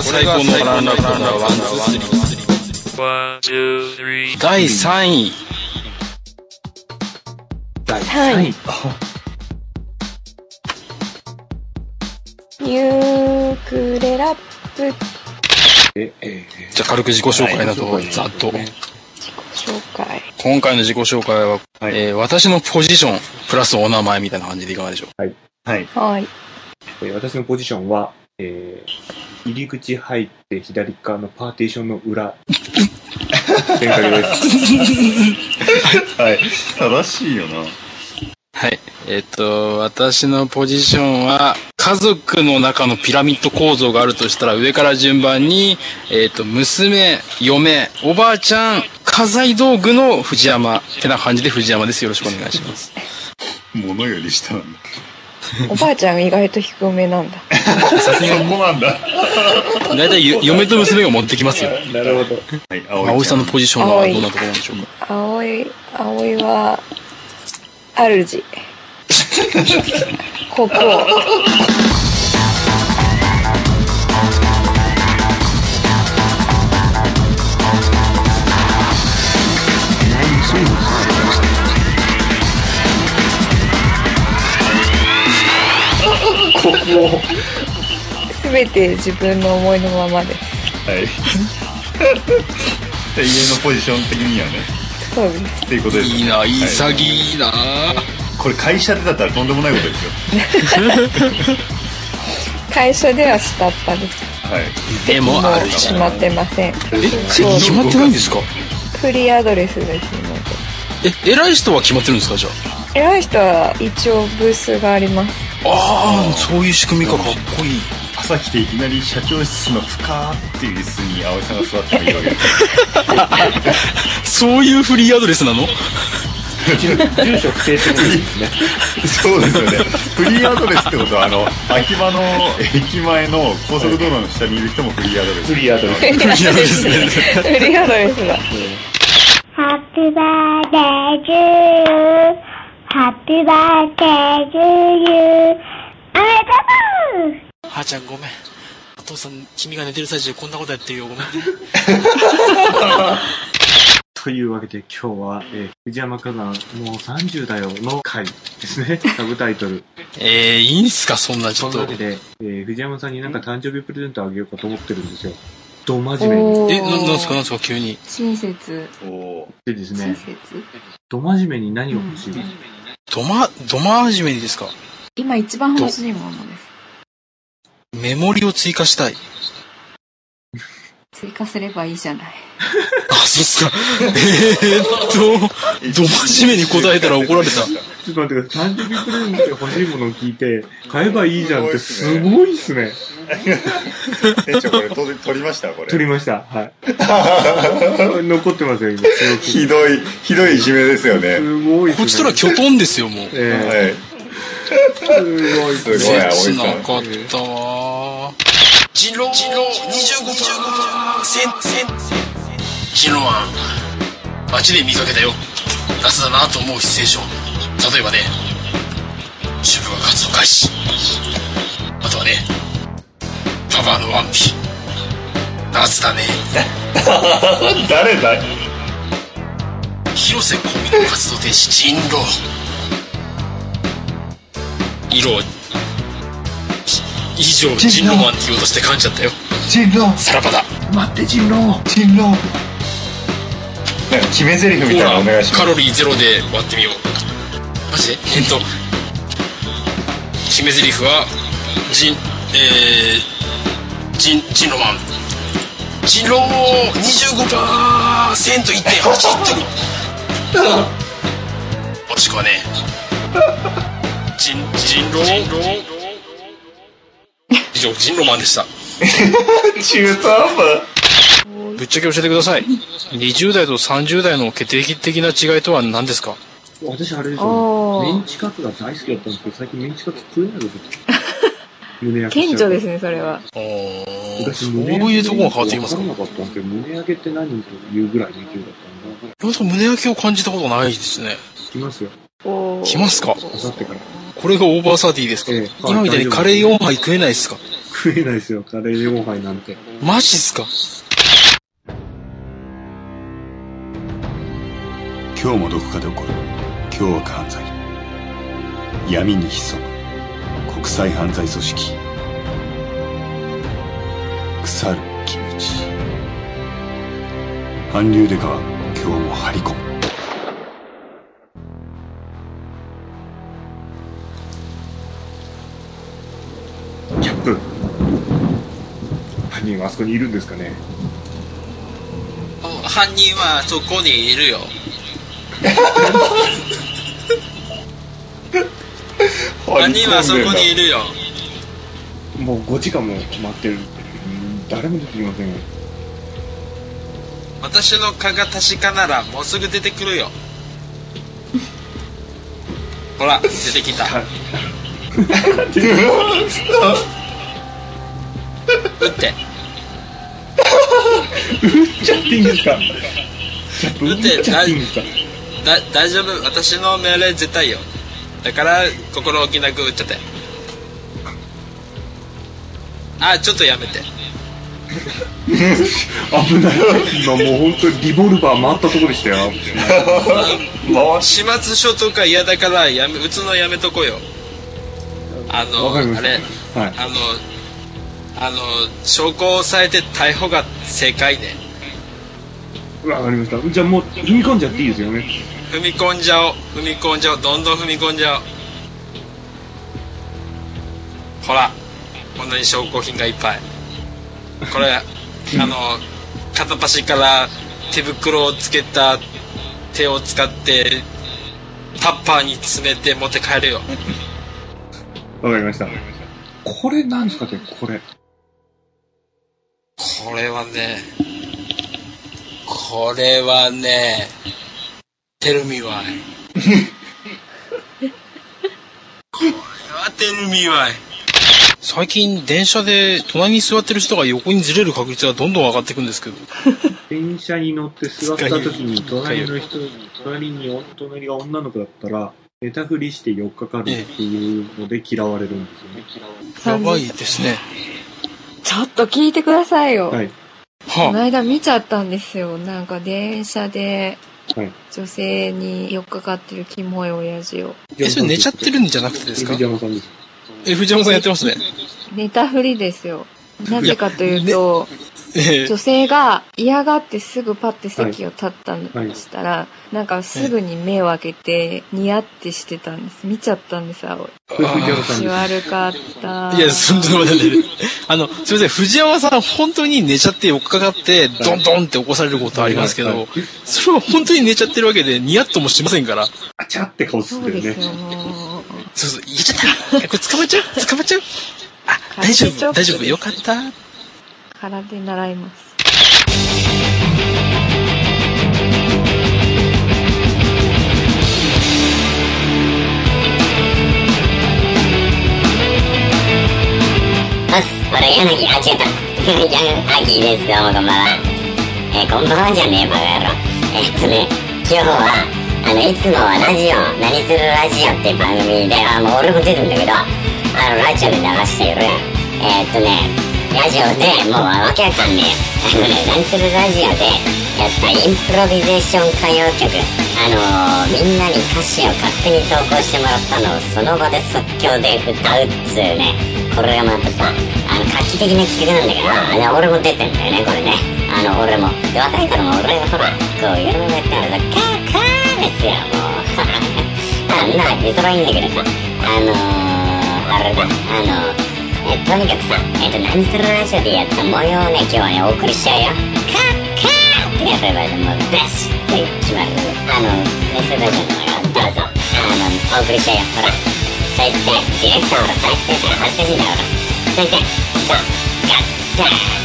が最高のランランランランワンツースリー.第3位第3位。ユークレラップえ、えじゃあ軽く自己紹介などをざっと紹介。今回の自己紹介は、はいえー私のポジションプラスお名前みたいな感じでいかがでしょうはい。はい。えー私のポジションは、えー、入り口入って左側のパーテーションの裏。です。はい。正しいよな。はい。えっ、と、私のポジションは、家族の中のピラミッド構造があるとしたら、上から順番に、えっ、と、娘、嫁、おばあちゃん、家財道具の藤山、ってな感じで藤山です。よろしくお願いします。物より下なんだ。おばあちゃん意外と低めなんだ。さすがそこなんだ。に、だいたいゆ嫁と娘が持ってきますよ。なるほど。はい、葵さんのポジションはどんなところなんでしょうか？葵、葵は、主。国王。すべて自分の思いのままです。はい。で 家のポジション的にはね。そうです。っていうことですね。いいな、いいは潔いな、これ会社でだったらとんでもないことですよ。会社では下っ端です。はい。でも、ある決まってません。え、決まってないんですか？フリーアドレスですので。え、偉い人は決まってるんですかじゃ偉い人は一応ブースがあります。あ。ああ、そういう仕組みか、かっこいい。朝来ていきなり社長室の深ーっていう椅子に葵さんが座ってもいいわけです。そういうフリーアドレスなの？住所不定ってことですね。そうですよね。フリーアドレスってことは、あの、秋葉の駅前の高速道路の下にいる人もフリーアドレス。フリーアドレス。フリーアドレス。フリーアドレスだ。Happy birthday to you. Happy birthday to you. おめでとうはーちゃんごめん。お父さん、君が寝てる最中こんなことやってるよ。ごめんね。というわけで今日は、えー藤山火山もう30だよの回ですね。サブタイトル。えー、いいんすかそんなちょっとそんなわけ。で、えー藤山さんになんか誕生日プレゼントあげようかと思ってるんですよ。ど真面目に。え、ななんすかなんすか急に。親切。おーでですね、親切？ど真面目に何を欲しい、どま、ど真面目にですか？今一番欲しいものです。メモリを追加したい。追加すればいいじゃない。あ、そうっすか。えーっと、ど真面目に答えたら怒られた。ちょっと待ってください。誕生日プレゼントで欲しいものを聞いて、買えばいいじゃんってすごいっすね。店長これ取り取りました？これ。取りました。はい。残ってますよ、ひどい、ひどいいじめですよね。すごいね。こっちとらキョトンですよ、もう。えはい。えすごいっすごい、葵切な。かったわ人狼人狼25%センセン人狼は街で見かけたよガスだなと思うシチュエー。ション例えばね主婦が活動開始。あとはねパパのワンピ夏だね。誰だ広瀬香美の活動停止。人狼。色。を以上人狼。マンって言おうとして噛んじゃったよ。人狼。さらばだ。待って、人狼。人狼。なんか決め台詞みたいなのお願いします。カ。ロリーゼロで割ってみようマジで？えっと決め台詞は人えー、人人狼マン。人狼25%一点8リットルもしくはね人人狼以上人狼マンでした。中途半端ぶっちゃけ教えてください。20代と30代の決定的な違いとは何ですか？私あれですよ。メンチカツが大好きだったんですけど、最近メンチカツ食えないこと。胸焼け顕著ですね、それは。おー。昔そう胸焼けいうところが変わってきますか分からなかったんですけど、胸焼けって何というぐらいの勢いだったんで、本当胸焼けを感じたことないですね。来ますよ。おー。来ますか？あさってから。これがオーバーサーティーですか、ええ。今みたいにカレー4杯食えないっすか？食えないですよ、カレー4杯なんて。マジっすか？今日もどこかで起こる凶悪犯罪闇に潜む国際犯罪組織。腐るキムチ韓流デカは今日も張り込む。キャップ。犯人はあそこにいるんですかね？犯人はそこにいるよ。はそこにいるよ。もう5時間も待ってる。うん誰も出てきませんよ。私の蚊が確かならもうすぐ出てくるよ。ほら、出てきた。撃って。撃っちゃっていいんですか？キャップ撃っちゃっていいんですか？だ、大丈夫。私の命令絶対よ。だから、心置きなく撃っちゃって。あ、ちょっとやめて。危ない。今もう本当にリボルバー回ったとこでしたよ。始末書とか嫌だからやめ撃つのやめとこよあのあれはい。あのあの証拠を押さえて逮捕が正解ねわかりました。じゃあもう踏み込んじゃっていいですよね。踏み込んじゃおう踏み込んじゃおうどんどん踏み込んじゃおうほらこんなに証拠品がいっぱいこれあの片っ端から手袋をつけた手を使ってタッパーに詰めて持って帰るよわかりました。これなんですかねこれ。これはね、これはね、テルミワイ。これはテルミワイ。最近電車で隣に座ってる人が横にずれる確率がどんどん上がっていくんですけど。電車に乗って座った時に隣の人、隣に、隣が女の子だったら、寝たふりして4日かかるっていうので嫌われるんですよね。やばいですね。ちょっと聞いてくださいよ。はい。このは間見ちゃったんですよ。なんか電車ではい。女性に寄っかかってるキモい親父を。あ、え、それ寝ちゃってるんじゃなくてですか？藤山さんです。え、藤山さんやってますね。寝たふりですよ。なぜかというと、え女性が嫌がってすぐパッて席を立ったんはいしたら、なんかすぐに目を開けて、ニヤってしてたんです。見ちゃったんです、青い。気。悪かった。いや、そんなことない。あの、すみません、藤山さん、本当に寝ちゃって、寄っかかって、ドンドンって起こされることありますけどはいはい、それは本当に寝ちゃってるわけで、ニヤッともしませんから。あちゃって顔するね。そうですよ、もう。そうそう、言っちゃった。これ捕まっちゃう捕まっちゃうあ、大丈夫、大丈夫、よかった。空で習います。あす、俺、柳、あ、違った。柳、秋です。どうもこんばんは。えーこんばんはじゃねえ、バカ野郎。えっとね、今日は、あの、いつもはラジオ、何するラジオっていう番組で、あ、もう俺も出るんだけど、あの、ラジオで流してる、えっとね、ラジオで、もうわけわかんねえ。あのね、何するラジオで、やったインプロビゼーション歌謡曲、あのー、みんなに歌詞を勝手に投稿してもらったのをその場で即興で歌うっつうね、これがまたさ、あの、画期的な企画なんだけど、あ俺も出てんだよね、これね。あの、俺も。で、若い頃も俺がほら、こう、いろいろやってあるさ、カーカーですよ、もう。あみんな出揃いいんだけどさ、あのー、あれだ、あのーえとにかくさ、えっーと、何するラジオでやった模様をね、今日はね、お送りしちゃうよ。カッカーってやれば、もう、ベスって決まる。あの、何するラジオの模様、どうぞ。あの、お送りしちゃうよ。ほら、再生、ディレクターほら、再生して、再生しいんだよ、ほら。再生、ガッ、ガッ、ガッ。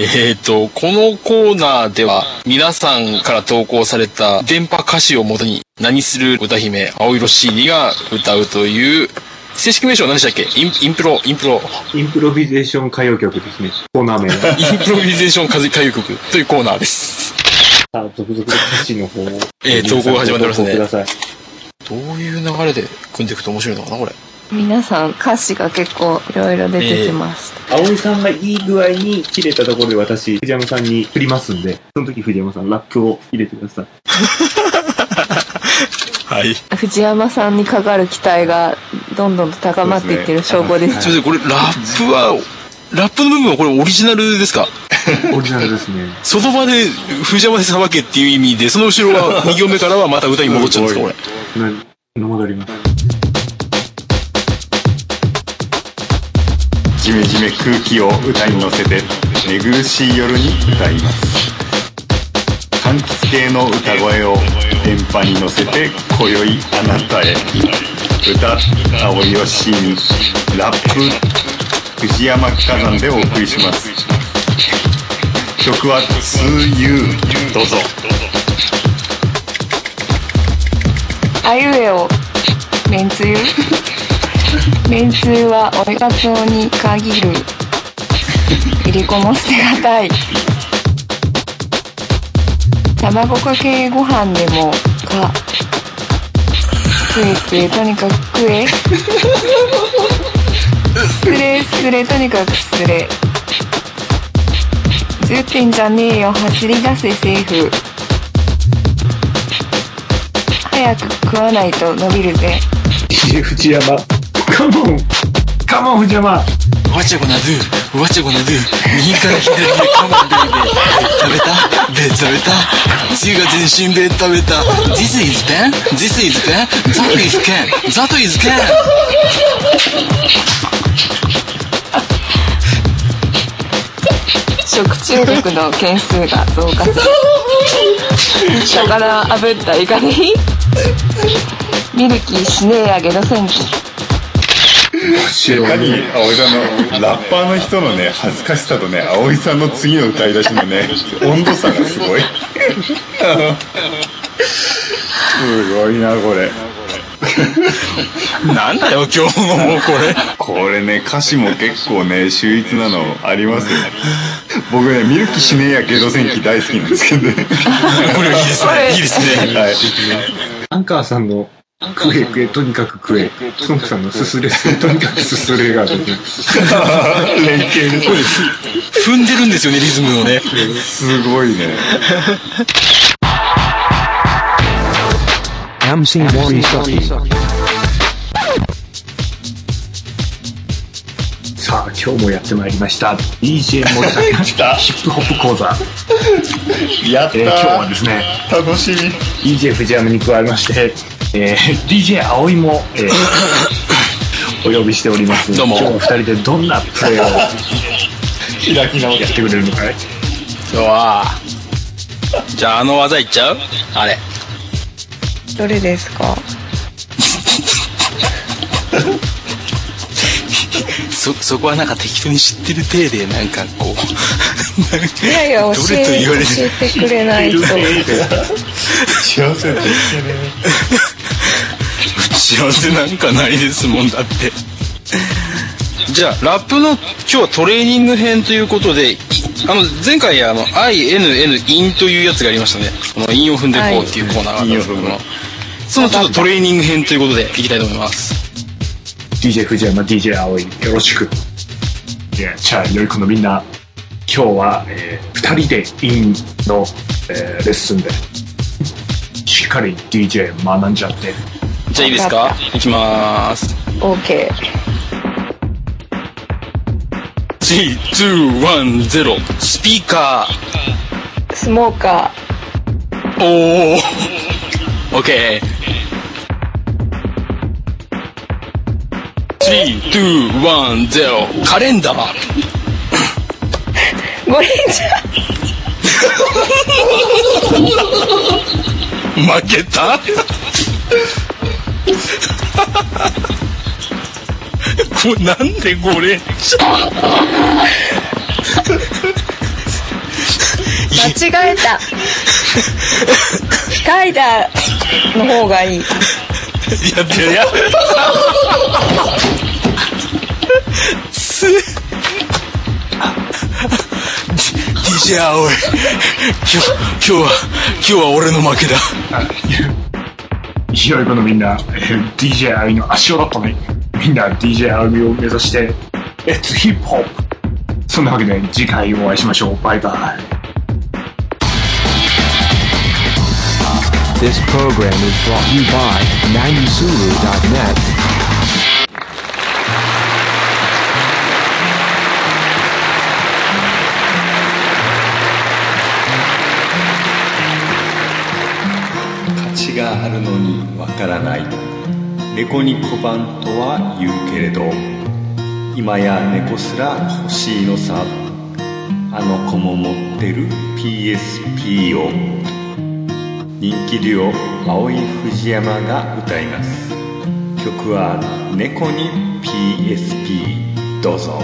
えーと、このコーナーでは、皆さんから投稿された電波歌詞をもとに、何する歌姫、青色 CD が歌うという、正式名称は何でしたっけ？インインプロ、インプロ、インプロビゼーション歌謡曲ですね。コーナー名は。インプロビゼーション歌歌謡曲というコーナーです。さあ、続々と歌詞の方を。えー投稿が始まってますねご投稿ください。どういう流れで組んでいくと面白いのかな、これ。皆さん歌詞が結構いろいろ出てきました。葵さんがいい具合に切れたところで私、藤山さんに振りますんで、その時藤山さんラップを入れてください。はい。す藤山さんにかかる期待がどんどんと高まっていってる証拠です。いません、これ、ラップは、ラップの部分はこれオリジナルですか？オリジナルですね。その場で藤山でさばけっていう意味で、その後ろは2行目からはまた歌に戻っちゃうんですか、これ？な、戻ります。ジメジメ空気を歌に乗せて寝苦しい夜に歌います柑橘系の歌声を電波に乗せて今宵あなたへ歌青よしみラップ藤山火山でお送りします曲は「つゆ」どうぞあいうえお、めんつゆ？めんつゆはおかつおに限る。いりこも捨てがたい。卵かけご飯でもか。食え食え、とにかく食え。すれすれ、とにかくすれ。10点じゃねえよ、走り出せセーフ。早く食わないと伸びるぜ。藤山。カモンカモン藤山 What you gonna do? What you gonna do? 右から左へカモンベイベー。食べた？ベ食べた？つゆが全身ベ食べた This is pen? This is pen? That is can? That is can? 食中毒の件数が増加する。魚炙ったイカにミルキーしねえやゲド戦記。いかに葵さんのラッパーの人のね恥ずかしさとね葵さんの次の歌い出しのね温度差がすごいすごいなこれ なんだよ今日のもうこれ。これね歌詞も結構ね秀逸なのありますよ僕ねミルキしねえやゲド戦記大好きなんですけどねこれいいですね。いいですね。はいアンカーさんの食え食え、とにかく食え。スノクさんのすすれすれ、とにかくすすれがですね。連携です。踏んでるんですよね、リズムをね。すごいね MC1 Shoki. さあ、今日もやってまいりました。DJ 森崎来た ヒップホップ講座。やったえー今日はですね、楽しみ DJ 藤山に加えまして、えー DJ 葵も、えー お呼びしております。どうも今日は二人でどんなプレーを開き直やってくれるのかい今日は、じゃああの技いっちゃう？あれ。どれですか？そ、そこはなんか適当に知ってる体で、なんかこう。いやいや、教え教えてくれないと。幸せで打ち合わせなんかないですもんだって。じゃあ、ラップの今日はトレーニング編ということで、いあの、前回あの、INN インというやつがありましたね。この韻を踏んでこうっていうコーナーがあったんですけども、そのちょっとトレーニング編ということでいきたいと思います。DJ 藤山 DJ 葵よろしくいやじゃあ良い子のみんな今日は、えー、2人でインの、えーレッスンでしっかり DJ 学んじゃってじゃあいいですか？いきまーす。OK。3、2、1、0。スピーカスモーカー。おッケー。3、2、1、0。カレンダー。ー。ゴリ 負けた？これなんでこれ？間違えた。カイダーの方がいい。やってるや。す。DJ 青い。今日今日は今日は俺の負けだ良い子のみんな、えー DJ アイの足尾だったね。みんな DJ アイを目指して、It's Hip Hop! そんなわけで次回お会いしましょう。バイバイ。This program is brought to you by 90sulu.net. があるのにわからない。猫に小判とは言うけれど今や猫すら欲しいのさ。あの子も持ってる PSP を。人気デュオ青井藤山が歌います。曲は「猫に PSP」どうぞ。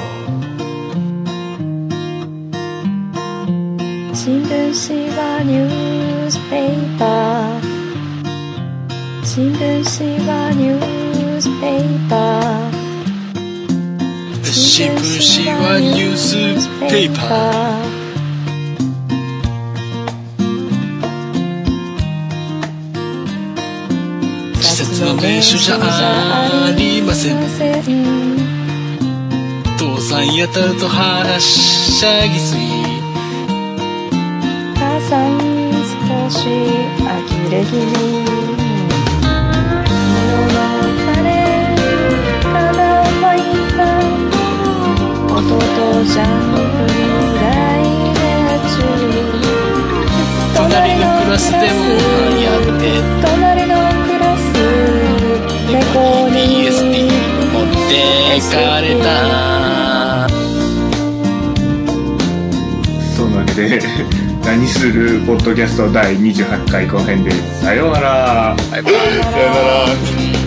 新聞紙はニュースペーパー新聞紙はニュースペーパー新聞紙はニュースペーパー季節の名所じゃありません。父さん。やたるとはしゃぎすぎ母さん。少し呆れ気味かれたそんなわけで、何するポッドキャスト第28回後編です。さようなら。さよなら